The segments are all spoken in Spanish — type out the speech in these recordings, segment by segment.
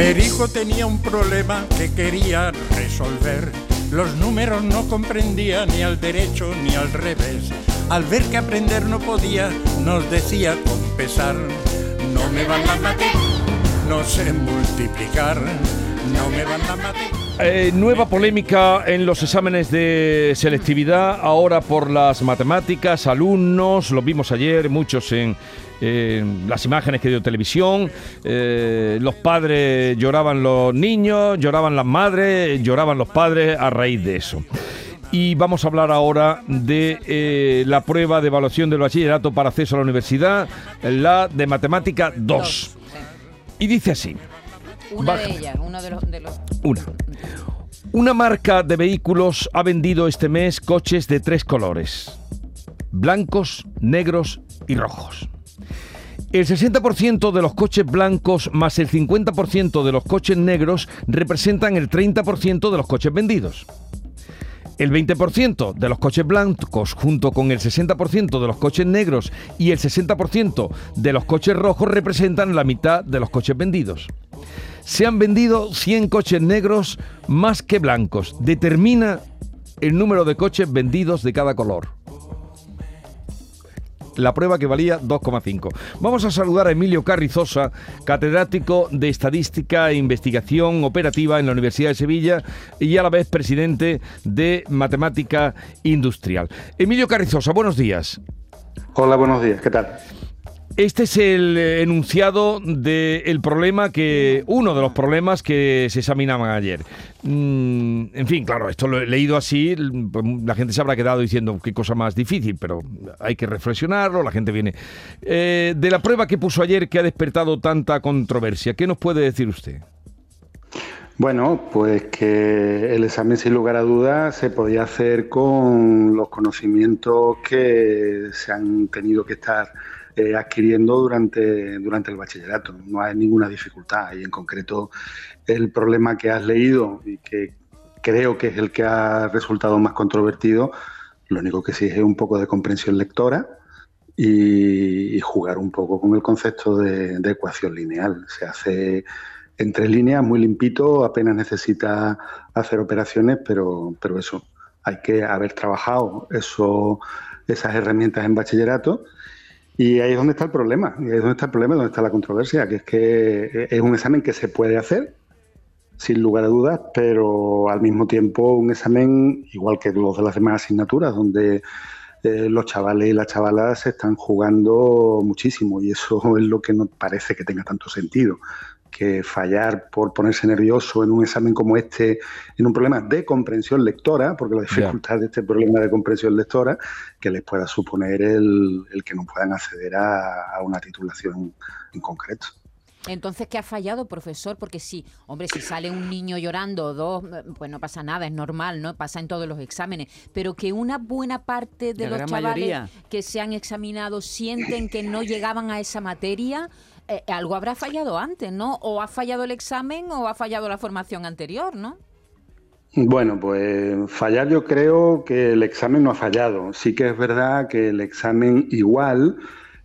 Perijo tenía un problema que quería resolver. Los números no comprendía ni al derecho ni al revés. Al ver que aprender no podía, nos decía con pesar, no me van las mates, no sé multiplicar, no me van las mates. Eh, nueva polémica en los exámenes de selectividad, ahora por las matemáticas, alumnos, lo vimos ayer, muchos en, las imágenes que dio televisión, eh, los padres lloraban los niños, lloraban las madres, lloraban los padres a raíz de eso. Y vamos a hablar ahora de eh, la prueba de evaluación del bachillerato para acceso a la universidad, la de matemática 2. Y dice así. Una de ellas, uno de los, Una. Una marca de vehículos ha vendido este mes coches de tres colores. Blancos, negros y rojos. El 60% de los coches blancos más el 50% de los coches negros representan el 30% de los coches vendidos. El 20% de los coches blancos junto con el 60% de los coches negros y el 60% de los coches rojos representan la mitad de los coches vendidos. Se han vendido 100 coches negros más que blancos. Determina el número de coches vendidos de cada color. La prueba que valía 2,5. Vamos a saludar a Emilio Carrizosa, catedrático de Estadística e Investigación Operativa en la Universidad de Sevilla y a la vez presidente de Matemática Industrial. Emilio Carrizosa, buenos días. Hola, buenos días, ¿qué tal? Este es el enunciado del problema que, uno de los problemas que se examinaban ayer. Mm, en fin, claro, esto lo he leído así, pues, la gente se habrá quedado diciendo qué cosa más difícil, pero hay que reflexionarlo, la gente viene. Eh, de la prueba que puso ayer que ha despertado tanta controversia, ¿qué nos puede decir usted? Bueno, pues que el examen sin lugar a dudas se podía hacer con los conocimientos que se han tenido que estar eh, adquiriendo durante, durante el bachillerato. No hay ninguna dificultad y en concreto el problema que has leído y que creo que es el que ha resultado más controvertido, lo único que sí es un poco de comprensión lectora y, jugar un poco con el concepto de, ecuación lineal. Se hace en tres líneas, muy limpito, apenas necesita hacer operaciones, pero, pero eso, hay que haber trabajado eso, esas herramientas en bachillerato y ahí es donde está el problema, y ahí es donde está el problema, donde está la controversia, que es que es un examen que se puede hacer, sin lugar a dudas, pero al mismo tiempo un examen igual que los de las demás asignaturas, donde eh, los chavales y las chavalas se están jugando muchísimo y eso es lo que no parece que tenga tanto sentido que fallar por ponerse nervioso en un examen como este, en un problema de comprensión lectora, porque la dificultad de este problema de comprensión lectora, que les pueda suponer el, que no puedan acceder a, una titulación en concreto. Entonces, ¿qué ha fallado, profesor? Porque sí, hombre, si sale un niño llorando o dos, pues no pasa nada, es normal, ¿no? Pasa en todos los exámenes. Pero que una buena parte de los chavales que se han examinado sienten que no llegaban a esa materia, eh, algo habrá fallado antes, ¿no? O ha fallado el examen o ha fallado la formación anterior, ¿no? Bueno, pues fallar yo creo que el examen no ha fallado. Sí que es verdad que el examen igual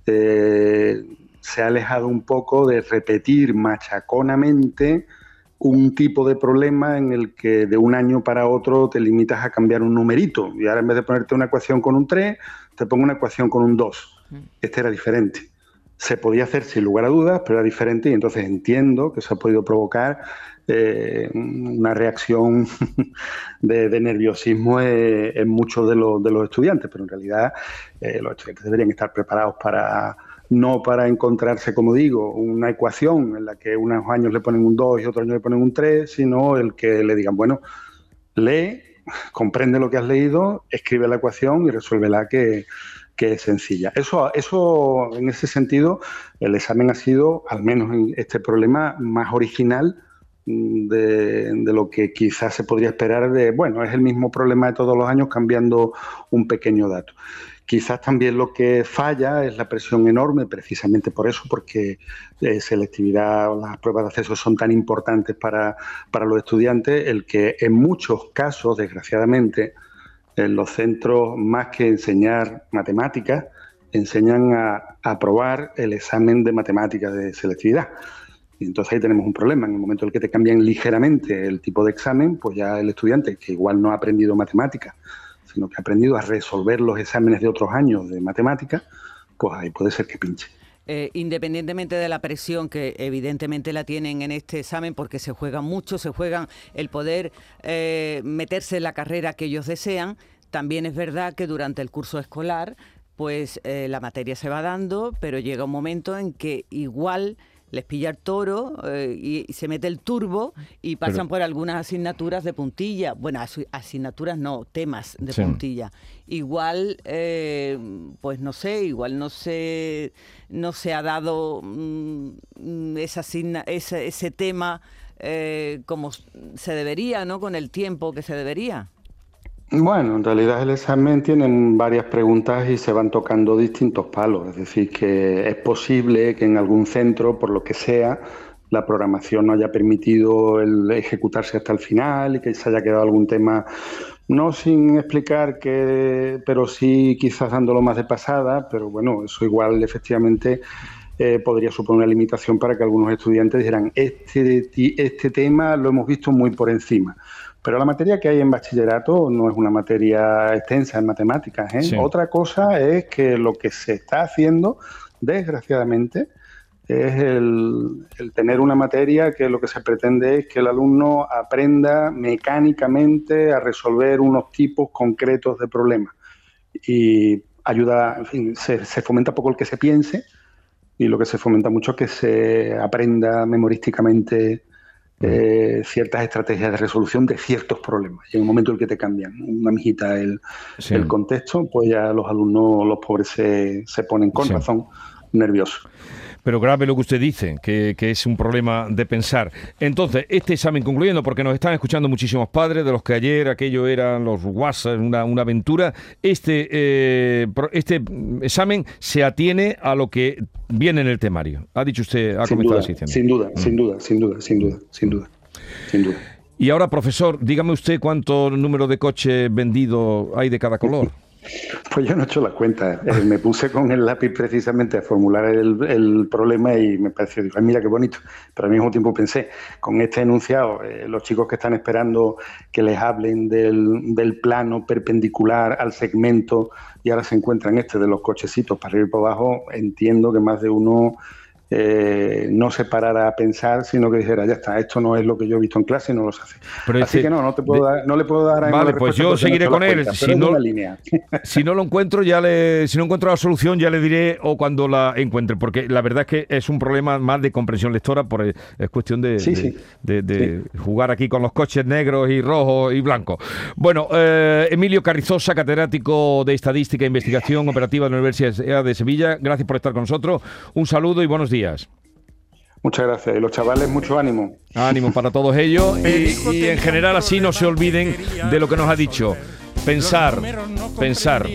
eh, se ha alejado un poco de repetir machaconamente un tipo de problema en el que de un año para otro te limitas a cambiar un numerito. Y ahora en vez de ponerte una ecuación con un 3, te pongo una ecuación con un 2. Mm. Este era diferente se podía hacer sin lugar a dudas, pero era diferente y entonces entiendo que se ha podido provocar eh, una reacción de, nerviosismo en, muchos de los, de los, estudiantes, pero en realidad eh, los estudiantes deberían estar preparados para no para encontrarse, como digo, una ecuación en la que unos años le ponen un 2 y otros años le ponen un 3, sino el que le digan, bueno, lee, comprende lo que has leído, escribe la ecuación y resuélvela que que es sencilla. Eso, eso, en ese sentido, el examen ha sido, al menos en este problema, más original mm, de, de, lo que quizás se podría esperar de, bueno, es el mismo problema de todos los años cambiando un pequeño dato. Quizás también lo que falla es la presión enorme, precisamente por eso, porque eh, selectividad, las pruebas de acceso son tan importantes para, para los estudiantes, el que en muchos casos, desgraciadamente, en los centros, más que enseñar matemáticas, enseñan a aprobar el examen de matemáticas de selectividad. Y entonces ahí tenemos un problema. En el momento en el que te cambian ligeramente el tipo de examen, pues ya el estudiante, que igual no ha aprendido matemáticas, sino que ha aprendido a resolver los exámenes de otros años de matemáticas, pues ahí puede ser que pinche. Eh, independientemente de la presión que evidentemente la tienen en este examen, porque se juegan mucho, se juegan el poder eh, meterse en la carrera que ellos desean, también es verdad que durante el curso escolar, pues eh, la materia se va dando, pero llega un momento en que igual les pilla el toro eh, y, se mete el turbo y pasan por algunas asignaturas de puntilla. Bueno, asignaturas no, temas de puntilla. Igual, eh, pues no sé, igual no se, no se ha dado mm, esa ese, ese, tema eh, como se debería, ¿no? Con el tiempo que se debería. Bueno, en realidad el examen tiene varias preguntas y se van tocando distintos palos. Es decir, que es posible que en algún centro, por lo que sea, la programación no haya permitido el ejecutarse hasta el final y que se haya quedado algún tema, no sin explicar que, pero sí quizás dándolo más de pasada, pero bueno, eso igual efectivamente eh, podría suponer una limitación para que algunos estudiantes dijeran, este, este tema lo hemos visto muy por encima. Pero la materia que hay en bachillerato no es una materia extensa en matemáticas. ¿eh? Otra cosa es que lo que se está haciendo, desgraciadamente, es el, tener una materia que lo que se pretende es que el alumno aprenda mecánicamente a resolver unos tipos concretos de problemas. Y ayuda, en fin, se, se fomenta poco el que se piense y lo que se fomenta mucho es que se aprenda memorísticamente eh, ciertas estrategias de resolución de ciertos problemas. Y en el momento en que te cambian una mijita el, el contexto, pues ya los alumnos, los pobres, se, se ponen con razón nerviosos. Pero grave lo que usted dice, que, es un problema de pensar. Entonces, este examen, concluyendo, porque nos están escuchando muchísimos padres, de los que ayer aquello eran los WhatsApp, una, una aventura, este, eh, este examen se atiene a lo que viene en el temario. Ha dicho usted, ha comentado así. Sin duda, mm. sin duda, sin duda, sin duda, sin duda, sin duda. Y ahora, profesor, dígame usted cuánto número de coches vendido hay de cada color. Pues yo no he hecho la cuenta. Eh, me puse con el lápiz precisamente a formular el, problema y me pareció, digo, mira qué bonito. Pero al mismo tiempo pensé, con este enunciado, eh, los chicos que están esperando que les hablen del, del, plano perpendicular al segmento y ahora se encuentran este de los cochecitos para ir por abajo, entiendo que más de uno eh, no se parara a pensar, sino que dijera, ya está, esto no es lo que yo he visto en clase y no lo hace. Así que no, no, te puedo dar, no le puedo dar a Vale, pues yo seguiré con él. si, no, si no lo encuentro, ya le, si no encuentro la solución, ya le diré o cuando la encuentre, porque la verdad es que es un problema más de comprensión lectora, por es cuestión de, de, jugar aquí con los coches negros y rojos y blancos. Bueno, eh, Emilio Carrizosa, catedrático de Estadística e Investigación Operativa de la Universidad de Sevilla, gracias por estar con nosotros. Un saludo y buenos días. Muchas gracias. Y los chavales, mucho ánimo. Ánimo para todos ellos. Y, en general así no se olviden de lo que nos ha dicho. Pensar, pensar.